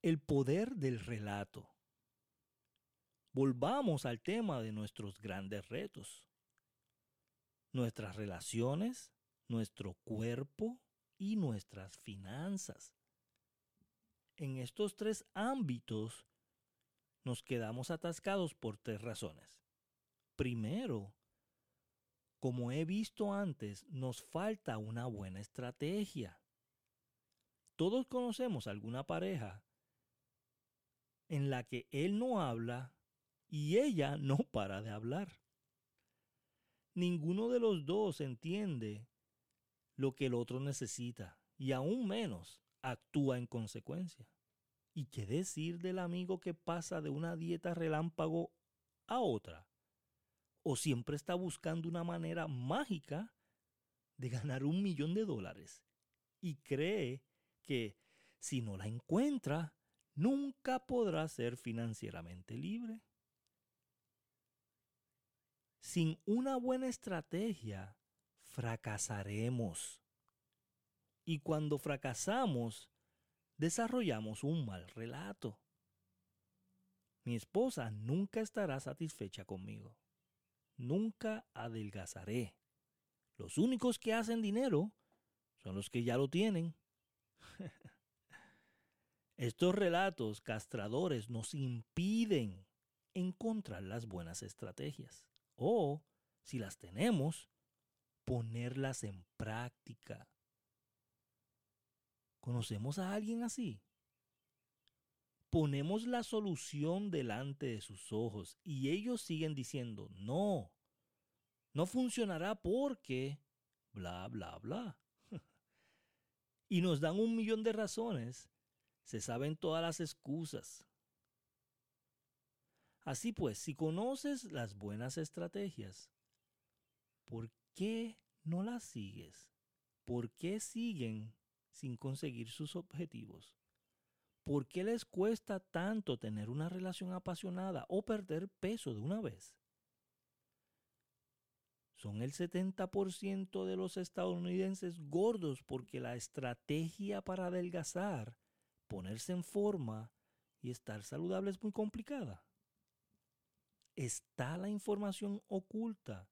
El poder del relato. Volvamos al tema de nuestros grandes retos. Nuestras relaciones, nuestro cuerpo y nuestras finanzas. En estos tres ámbitos nos quedamos atascados por tres razones. Primero, como he visto antes, nos falta una buena estrategia. Todos conocemos alguna pareja en la que él no habla y ella no para de hablar. Ninguno de los dos entiende lo que el otro necesita y aún menos actúa en consecuencia. ¿Y qué decir del amigo que pasa de una dieta relámpago a otra? ¿O siempre está buscando una manera mágica de ganar un millón de dólares y cree que si no la encuentra, nunca podrá ser financieramente libre? Sin una buena estrategia, fracasaremos. Y cuando fracasamos, desarrollamos un mal relato. Mi esposa nunca estará satisfecha conmigo. Nunca adelgazaré. Los únicos que hacen dinero son los que ya lo tienen. Estos relatos castradores nos impiden encontrar las buenas estrategias o, si las tenemos, ponerlas en práctica. ¿Conocemos a alguien así? Ponemos la solución delante de sus ojos y ellos siguen diciendo, no, no funcionará porque, bla, bla, bla. y nos dan un millón de razones, se saben todas las excusas. Así pues, si conoces las buenas estrategias, ¿por qué no las sigues? ¿Por qué siguen sin conseguir sus objetivos? ¿Por qué les cuesta tanto tener una relación apasionada o perder peso de una vez? Son el 70% de los estadounidenses gordos porque la estrategia para adelgazar, ponerse en forma y estar saludable es muy complicada. ¿Está la información oculta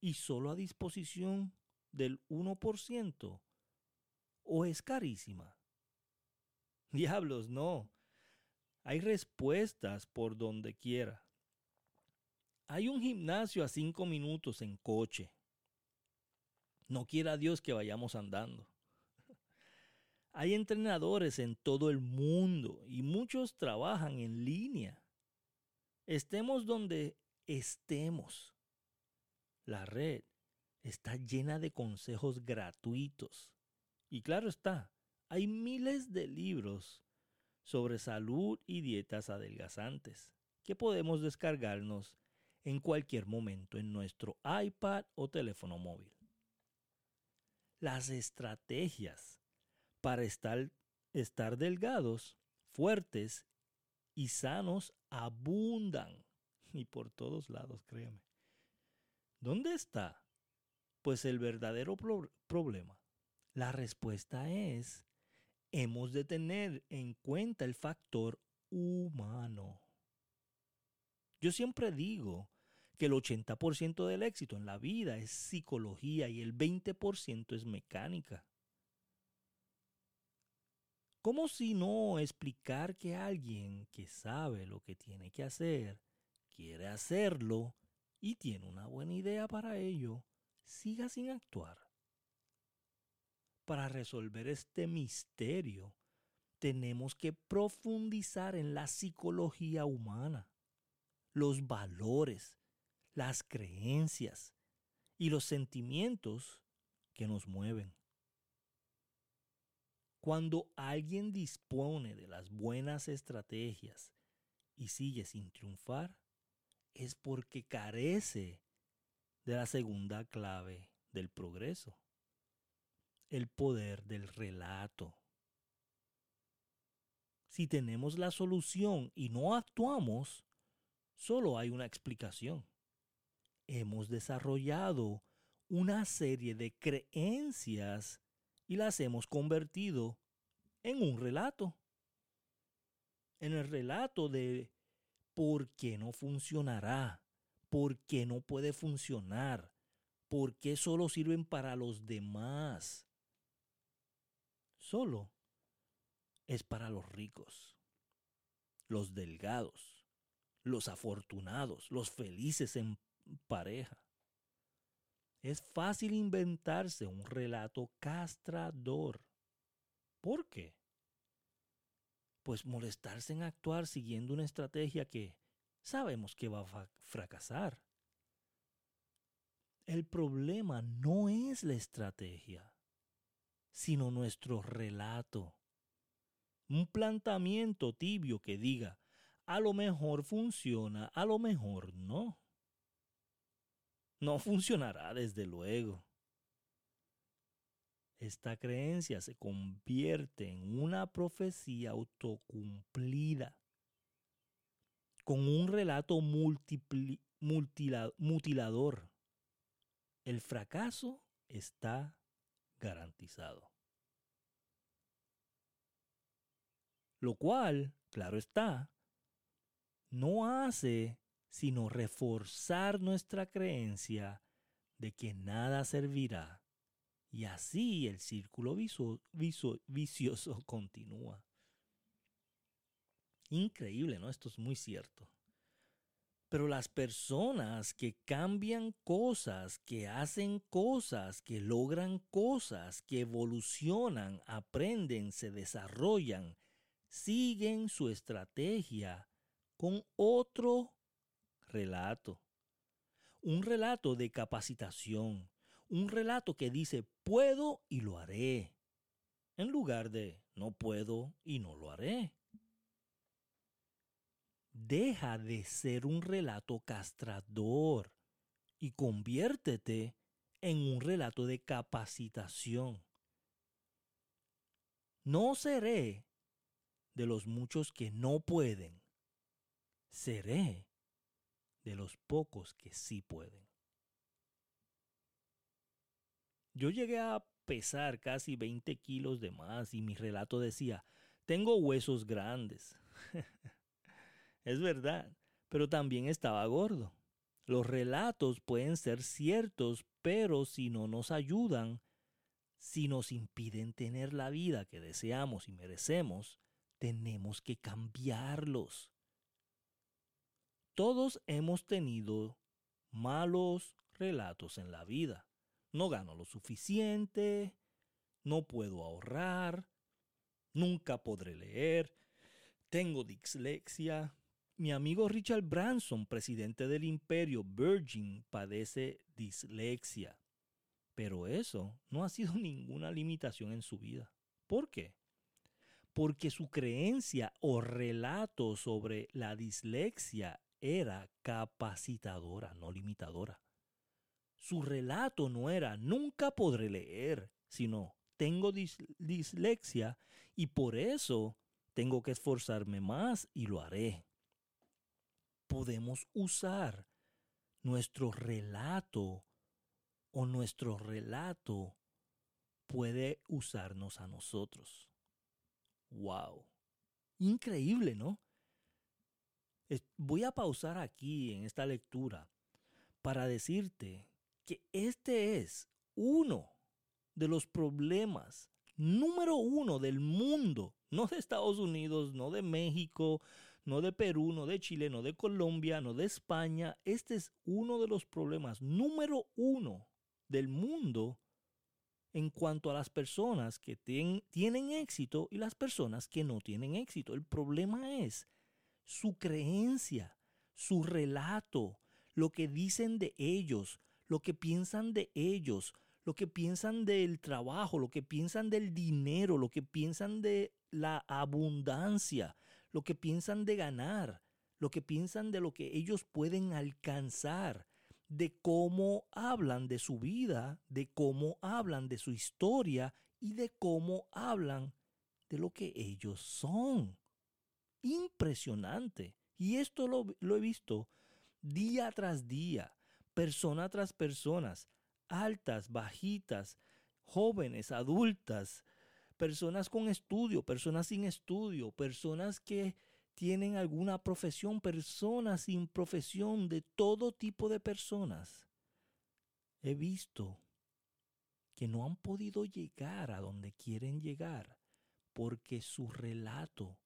y solo a disposición del 1%? ¿O es carísima? Diablos, no. Hay respuestas por donde quiera. Hay un gimnasio a cinco minutos en coche. No quiera Dios que vayamos andando. Hay entrenadores en todo el mundo y muchos trabajan en línea. Estemos donde estemos. La red está llena de consejos gratuitos. Y claro está, hay miles de libros sobre salud y dietas adelgazantes que podemos descargarnos en cualquier momento en nuestro iPad o teléfono móvil. Las estrategias para estar, estar delgados, fuertes y sanos abundan. Y por todos lados, créeme. ¿Dónde está? Pues el verdadero problema. La respuesta es, hemos de tener en cuenta el factor humano. Yo siempre digo que el 80% del éxito en la vida es psicología y el 20% es mecánica. ¿Cómo si no explicar que alguien que sabe lo que tiene que hacer, quiere hacerlo y tiene una buena idea para ello, siga sin actuar? Para resolver este misterio, tenemos que profundizar en la psicología humana, los valores, las creencias y los sentimientos que nos mueven. Cuando alguien dispone de las buenas estrategias y sigue sin triunfar, es porque carece de la segunda clave del progreso, el poder del relato. Si tenemos la solución y no actuamos, solo hay una explicación. Hemos desarrollado una serie de creencias y las hemos convertido en un relato. en el relato de por qué no funcionará, por qué no puede funcionar, por qué solo sirven para los demás. Solo es para los ricos, los delgados, los afortunados, los felices en pareja. Es fácil inventarse un relato castrador. ¿Por qué? Pues molestarse en actuar siguiendo una estrategia que sabemos que va a fracasar. El problema no es la estrategia, sino nuestro relato. Un planteamiento tibio que diga, a lo mejor funciona, a lo mejor no. No funcionará desde luego. Esta creencia se convierte en una profecía autocumplida, con un relato mutilador. El fracaso está garantizado. Lo cual, claro está, no hace sino reforzar nuestra creencia de que nada servirá. Y así el círculo vicioso continúa. Increíble, ¿no? Esto es muy cierto. Pero las personas que cambian cosas, que hacen cosas, que logran cosas, que evolucionan, aprenden, se desarrollan, siguen su estrategia con otro relato. Un relato de capacitación. Un relato que dice puedo y lo haré. En lugar de no puedo y no lo haré. Deja de ser un relato castrador y conviértete en un relato de capacitación. No seré de los muchos que no pueden. Seré de los pocos que sí pueden. Yo llegué a pesar casi 20 kilos de más y mi relato decía, tengo huesos grandes. es verdad, pero también estaba gordo. Los relatos pueden ser ciertos, pero si no nos ayudan, si nos impiden tener la vida que deseamos y merecemos, tenemos que cambiarlos. Todos hemos tenido malos relatos en la vida. No gano lo suficiente, no puedo ahorrar, nunca podré leer, tengo dislexia. Mi amigo Richard Branson, presidente del imperio Virgin, padece dislexia. Pero eso no ha sido ninguna limitación en su vida. ¿Por qué? Porque su creencia o relato sobre la dislexia era capacitadora, no limitadora. Su relato no era nunca podré leer, sino tengo dislexia y por eso tengo que esforzarme más y lo haré. Podemos usar nuestro relato o nuestro relato puede usarnos a nosotros. ¡Wow! Increíble, ¿no? Voy a pausar aquí en esta lectura para decirte que este es uno de los problemas número uno del mundo, no de Estados Unidos, no de México, no de Perú, no de Chile, no de Colombia, no de España. Este es uno de los problemas número uno del mundo en cuanto a las personas que tienen éxito y las personas que no tienen éxito. El problema es su creencia, su relato, lo que dicen de ellos, lo que piensan de ellos, lo que piensan del trabajo, lo que piensan del dinero, lo que piensan de la abundancia, lo que piensan de ganar, lo que piensan de lo que ellos pueden alcanzar, de cómo hablan de su vida, de cómo hablan de su historia y de cómo hablan de lo que ellos son impresionante. Y esto lo, he visto día tras día, persona tras personas, altas, bajitas, jóvenes, adultas, personas con estudio, personas sin estudio, personas que tienen alguna profesión, personas sin profesión, de todo tipo de personas. He visto que no han podido llegar a donde quieren llegar porque su relato,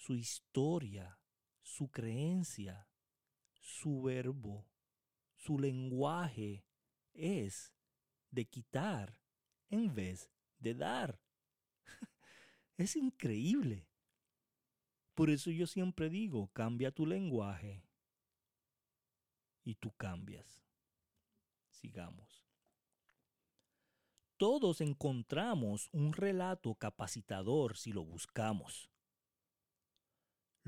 su historia, su creencia, su verbo, su lenguaje es de quitar en vez de dar. es increíble. Por eso yo siempre digo, cambia tu lenguaje y tú cambias. Sigamos. Todos encontramos un relato capacitador si lo buscamos.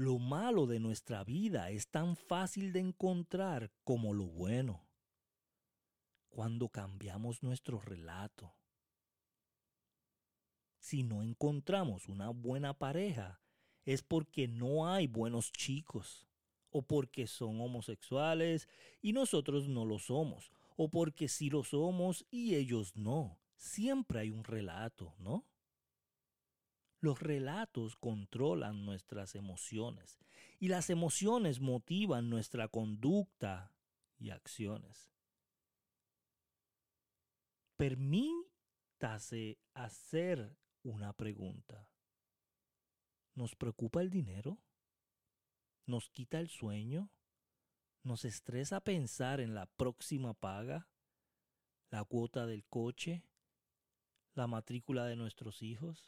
Lo malo de nuestra vida es tan fácil de encontrar como lo bueno. Cuando cambiamos nuestro relato. Si no encontramos una buena pareja, es porque no hay buenos chicos, o porque son homosexuales y nosotros no lo somos, o porque sí lo somos y ellos no. Siempre hay un relato, ¿no? Los relatos controlan nuestras emociones y las emociones motivan nuestra conducta y acciones. Permítase hacer una pregunta. ¿Nos preocupa el dinero? ¿Nos quita el sueño? ¿Nos estresa pensar en la próxima paga? ¿La cuota del coche? ¿La matrícula de nuestros hijos?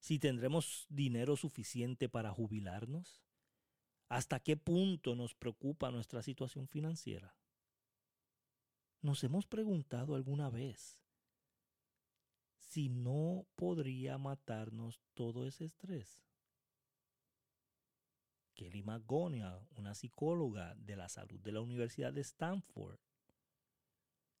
¿Si tendremos dinero suficiente para jubilarnos? ¿Hasta qué punto nos preocupa nuestra situación financiera? ¿Nos hemos preguntado alguna vez si no podría matarnos todo ese estrés. Kelly McGonigal, una psicóloga de la salud de la Universidad de Stanford,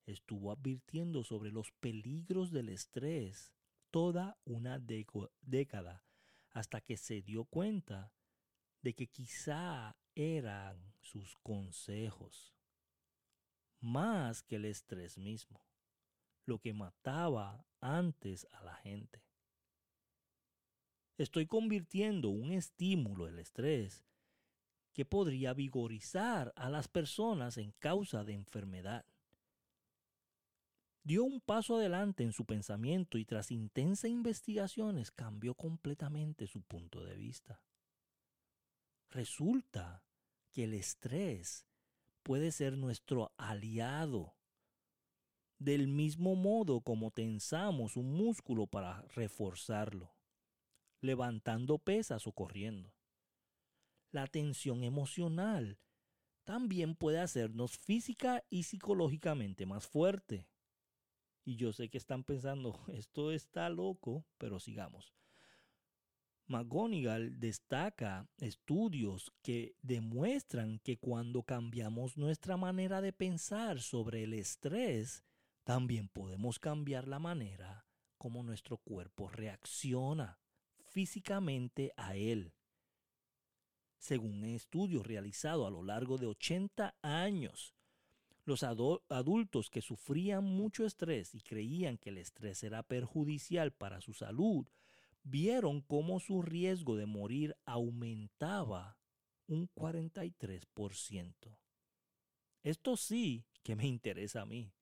estuvo advirtiendo sobre los peligros del estrés toda una década hasta que se dio cuenta de que quizá eran sus consejos más que el estrés mismo lo que mataba antes a la gente. Estoy convirtiendo un estímulo, el estrés, que podría vigorizar a las personas en causa de enfermedad. Dio un paso adelante en su pensamiento y tras intensas investigaciones cambió completamente su punto de vista. Resulta que el estrés puede ser nuestro aliado del mismo modo como tensamos un músculo para reforzarlo, levantando pesas o corriendo. La tensión emocional también puede hacernos física y psicológicamente más fuerte. Y yo sé que están pensando, esto está loco, pero sigamos. McGonigal destaca estudios que demuestran que cuando cambiamos nuestra manera de pensar sobre el estrés, también podemos cambiar la manera como nuestro cuerpo reacciona físicamente a él. Según un estudio realizado a lo largo de 80 años, los adultos que sufrían mucho estrés y creían que el estrés era perjudicial para su salud, vieron cómo su riesgo de morir aumentaba un 43%. Esto sí que me interesa a mí.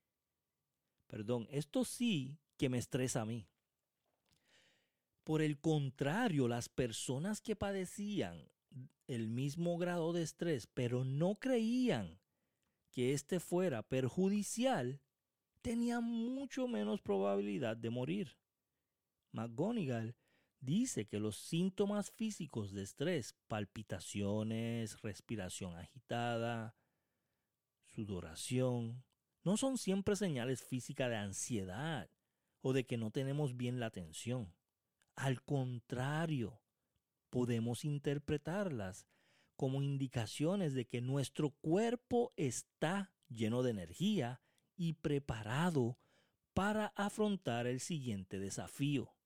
Perdón, esto sí que me estresa a mí. Por el contrario, las personas que padecían el mismo grado de estrés, pero no creían que éste fuera perjudicial, tenían mucho menos probabilidad de morir. McGonigal dice que los síntomas físicos de estrés, palpitaciones, respiración agitada, sudoración, no son siempre señales físicas de ansiedad o de que no tenemos bien la atención. Al contrario, podemos interpretarlas como indicaciones de que nuestro cuerpo está lleno de energía y preparado para afrontar el siguiente desafío.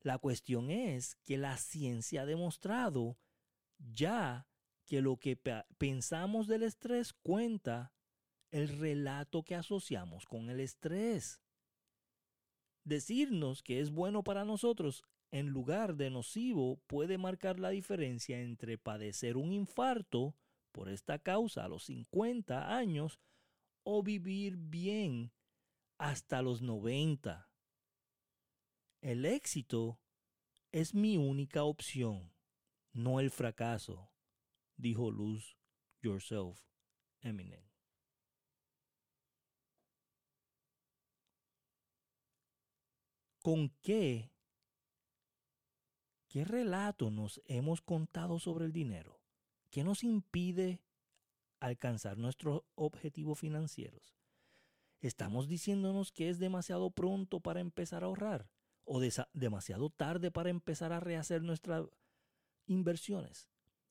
La cuestión es que la ciencia ha demostrado ya que lo que pensamos del estrés cuenta el relato que asociamos con el estrés. Decirnos que es bueno para nosotros en lugar de nocivo puede marcar la diferencia entre padecer un infarto por esta causa a los 50 años o vivir bien hasta los 90. El éxito es mi única opción, no el fracaso, dijo Luz Yourself Eminem. ¿Con qué? ¿Qué relato nos hemos contado sobre el dinero? ¿Qué nos impide alcanzar nuestros objetivos financieros? ¿Estamos diciéndonos que es demasiado pronto para empezar a ahorrar? ¿O demasiado tarde para empezar a rehacer nuestras inversiones?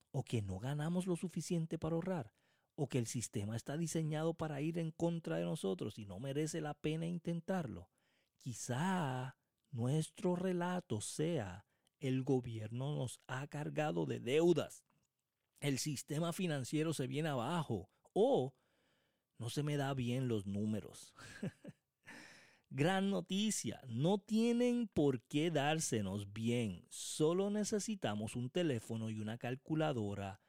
¿O que no ganamos lo suficiente para ahorrar? ¿O que el sistema está diseñado para ir en contra de nosotros y no merece la pena intentarlo? Quizá nuestro relato sea el gobierno nos ha cargado de deudas, el sistema financiero se viene abajo. O no se me da bien los números. Gran noticia, no tienen por qué dársenos bien, solo necesitamos un teléfono y una calculadora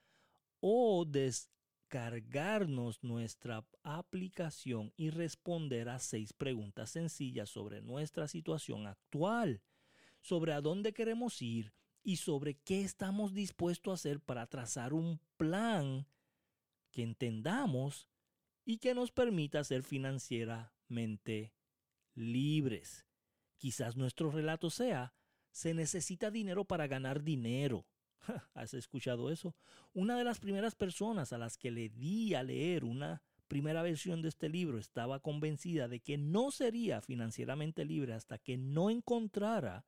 o descargarnos nuestra aplicación y responder a seis preguntas sencillas sobre nuestra situación actual, sobre a dónde queremos ir y sobre qué estamos dispuestos a hacer para trazar un plan que entendamos y que nos permita ser financieramente libres. Quizás nuestro relato sea, se necesita dinero para ganar dinero. ¿Has escuchado eso? Una de las primeras personas a las que le di a leer una primera versión de este libro estaba convencida de que no sería financieramente libre hasta que no encontrara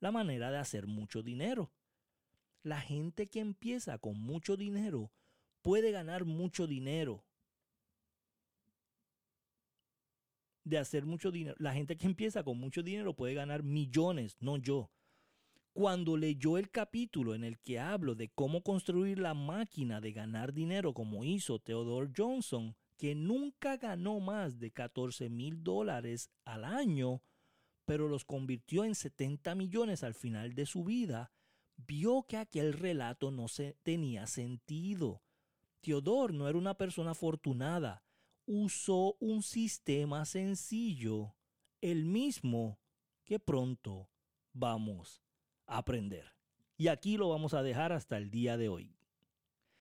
la manera de hacer mucho dinero. La gente que empieza con mucho dinero puede ganar mucho dinero. De hacer mucho dinero. La gente que empieza con mucho dinero puede ganar millones, no yo. Cuando leyó el capítulo en el que hablo de cómo construir la máquina de ganar dinero como hizo Theodore Johnson, que nunca ganó más de 14 mil dólares al año, pero los convirtió en 70 millones al final de su vida, vio que aquel relato no se tenía sentido. Teodor no era una persona afortunada, usó un sistema sencillo, el mismo que pronto vamos a aprender. Y aquí lo vamos a dejar hasta el día de hoy.